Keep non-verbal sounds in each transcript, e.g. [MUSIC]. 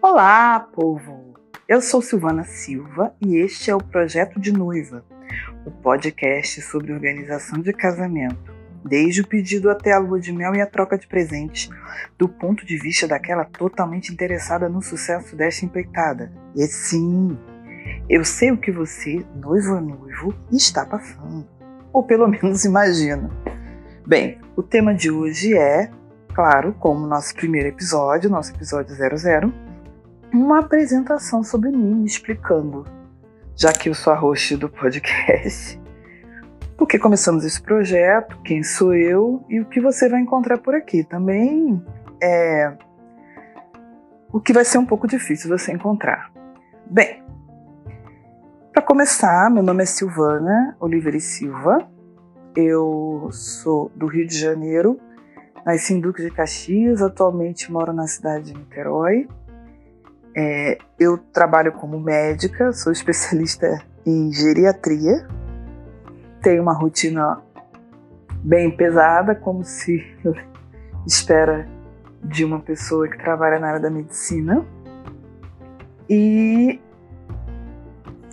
Olá, povo! Eu sou Silvana Silva e este é o Projeto de Noiva, o podcast sobre organização de casamento, desde o pedido até a lua de mel e a troca de presentes, do ponto de vista daquela totalmente interessada no sucesso desta empreitada. E sim, eu sei o que você, noivo ou noivo, está passando, ou pelo menos imagina. Bem, o tema de hoje é, claro, como nosso primeiro episódio, nosso episódio 00, uma apresentação sobre mim, explicando, já que eu sou a host do podcast, [LAUGHS] por que começamos esse projeto, quem sou eu e o que você vai encontrar por aqui. Também é o que vai ser um pouco difícil você encontrar. Bem, para começar, meu nome é Silvana Oliveira e Silva. Eu sou do Rio de Janeiro, nasci em Duque de Caxias, atualmente moro na cidade de Niterói. É, eu trabalho como médica, sou especialista [LAUGHS] em geriatria, tenho uma rotina bem pesada, como se [LAUGHS] espera de uma pessoa que trabalha na área da medicina. E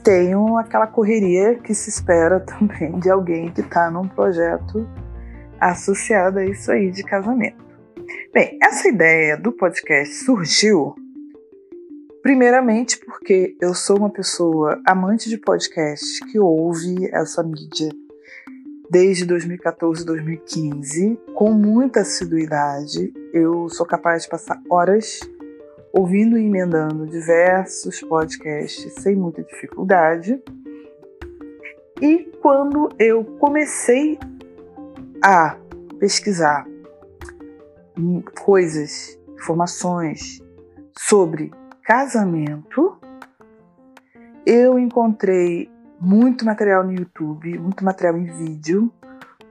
tenho aquela correria que se espera [LAUGHS] também de alguém que está num projeto associado a isso aí de casamento. Bem, essa ideia do podcast surgiu Primeiramente, porque eu sou uma pessoa amante de podcast que ouve essa mídia desde 2014, 2015, com muita assiduidade. Eu sou capaz de passar horas ouvindo e emendando diversos podcasts sem muita dificuldade. E quando eu comecei a pesquisar coisas, informações sobre casamento, eu encontrei muito material no YouTube, muito material em vídeo,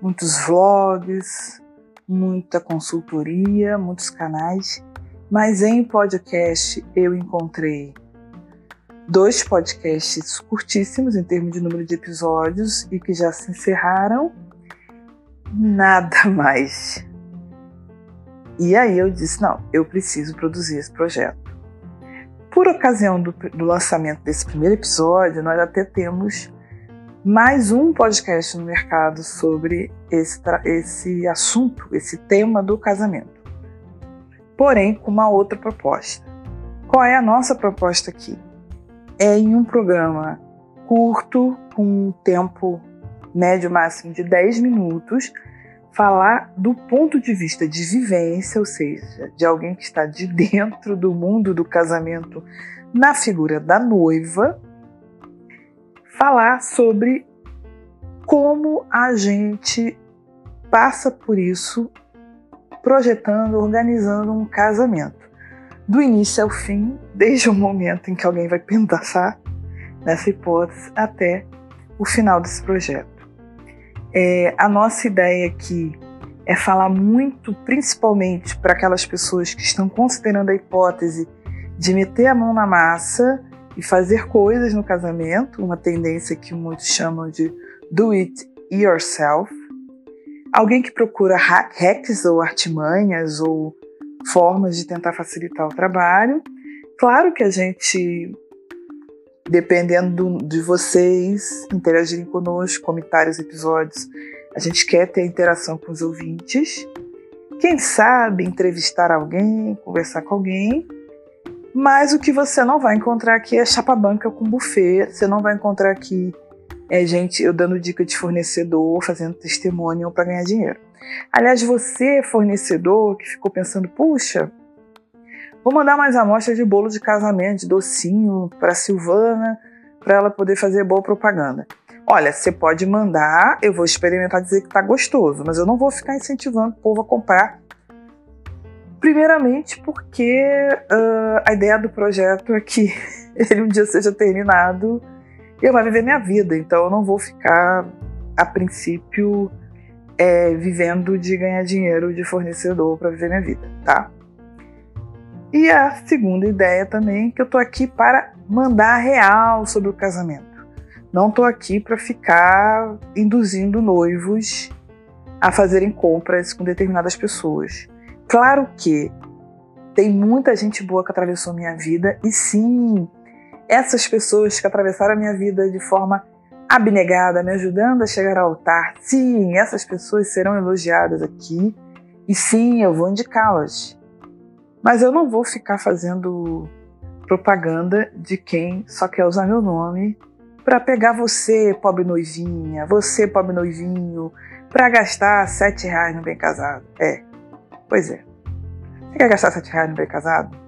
muitos vlogs, muita consultoria, muitos canais, mas em podcast eu encontrei dois podcasts curtíssimos em termos de número de episódios e que já se encerraram. Nada [LAUGHS] mais. E aí eu disse: não, eu preciso produzir esse projeto. Por ocasião do, do lançamento desse primeiro episódio, nós até temos mais um podcast no mercado sobre esse, esse assunto, esse tema do casamento. Porém, com uma outra proposta. Qual é a nossa proposta aqui? É em um programa curto, com um tempo médio máximo de 10 minutos, falar do ponto de vista de vivência, ou seja, de alguém que está de dentro do mundo do casamento na figura da noiva, falar sobre como a gente passa por isso projetando, organizando um casamento. Do início ao fim, desde o momento em que alguém vai pensar nessa hipótese até o final desse projeto. É, a nossa ideia aqui é falar muito, principalmente para aquelas pessoas que estão considerando a hipótese de meter a mão na massa e fazer coisas no casamento, uma tendência que muitos chamam de do it yourself. Alguém que procura hacks ou artimanhas ou formas de tentar facilitar o trabalho. Claro que a gente dependendo de vocês interagirem conosco, comentarem os episódios. A gente quer ter interação com os ouvintes. Quem sabe entrevistar alguém, conversar com alguém. Mas o que você não vai encontrar aqui é chapa banca com buffet. Você não vai encontrar aqui é gente eu dando dica de fornecedor, fazendo testemunho para ganhar dinheiro. Aliás, você, fornecedor, que ficou pensando, puxa, Vou mandar mais amostras de bolo de casamento, de docinho para Silvana, para ela poder fazer boa propaganda. Olha, você pode mandar, eu vou experimentar dizer que está gostoso, mas eu não vou ficar incentivando o povo a comprar. Primeiramente, porque uh, a ideia do projeto é que [LAUGHS] ele um dia seja terminado eu vou viver minha vida. Então eu não vou ficar, a princípio, é, vivendo de ganhar dinheiro de fornecedor para viver minha vida, tá? E a segunda ideia também, que eu tô aqui para mandar real sobre o casamento. Não estou aqui para ficar induzindo noivos a fazerem compras com determinadas pessoas. Claro que tem muita gente boa que atravessou minha vida e sim, essas pessoas que atravessaram a minha vida de forma abnegada, me ajudando a chegar ao altar, sim, essas pessoas serão elogiadas aqui e sim, eu vou indicá-las. Mas eu não vou ficar fazendo propaganda de quem só quer usar meu nome para pegar você, pobre noivinha, você, pobre noivinho, para gastar sete reais no bem casado. É, pois é. Você quer gastar sete reais no bem casado?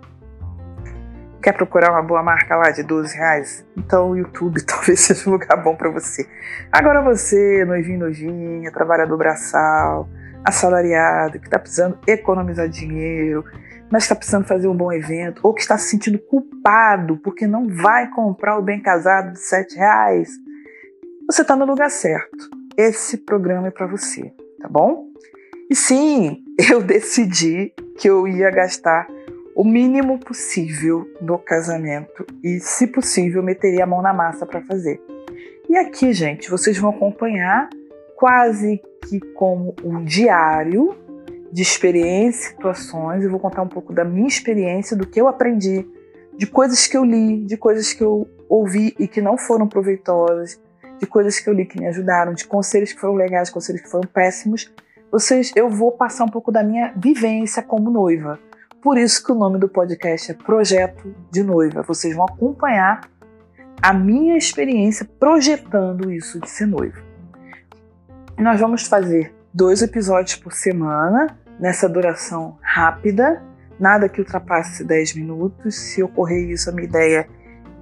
Quer procurar uma boa marca lá de 12 reais? Então o YouTube [LAUGHS] talvez seja um lugar bom para você. Agora você, noivinho, novinha, trabalhador braçal, assalariado, que está precisando economizar dinheiro, mas está precisando fazer um bom evento, ou que está se sentindo culpado porque não vai comprar o bem casado de sete reais, você está no lugar certo. Esse programa é para você, tá bom? E sim, [LAUGHS] eu decidi que eu ia gastar o mínimo possível no casamento e, se possível, meteria a mão na massa para fazer. E aqui, gente, vocês vão acompanhar quase que como um diário de experiências, situações. Eu vou contar um pouco da minha experiência, do que eu aprendi, de coisas que eu li, de coisas que eu ouvi e que não foram proveitosas, de coisas que eu li que me ajudaram, de conselhos que foram legais, conselhos que foram péssimos. Vocês, eu vou passar um pouco da minha vivência como noiva. Por isso que o nome do podcast é Projeto de Noiva. Vocês vão acompanhar a minha experiência projetando isso de ser noiva. Nós vamos fazer dois episódios por semana, nessa duração rápida, nada que ultrapasse 10 minutos. Se ocorrer isso, a minha ideia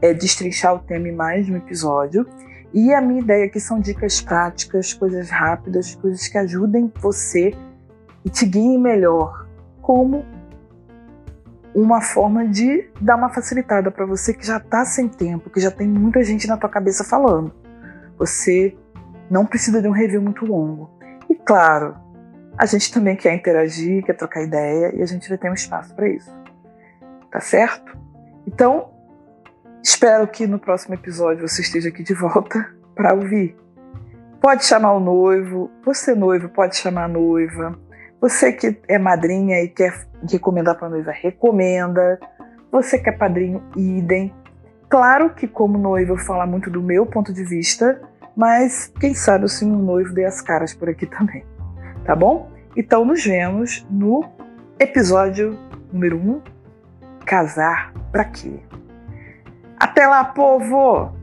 é destrinchar o tema em mais um episódio. E a minha ideia aqui são dicas práticas, coisas rápidas, coisas que ajudem você e te guiem melhor, como uma forma de dar uma facilitada para você que já está sem tempo, que já tem muita gente na tua cabeça falando. Você não precisa de um review muito longo. E claro, a gente também quer interagir, quer trocar ideia e a gente vai ter um espaço para isso. Tá certo? Então, espero que no próximo episódio você esteja aqui de volta para ouvir. Pode chamar o noivo, você noivo pode chamar a noiva. Você que é madrinha e quer recomendar para a noiva, recomenda. Você que é padrinho, idem. Claro que como noiva eu falar muito do meu ponto de vista, mas quem sabe se um noivo dê as caras por aqui também tá bom? Então nos vemos no episódio número 1, um, Casar pra quê? Até lá, povo!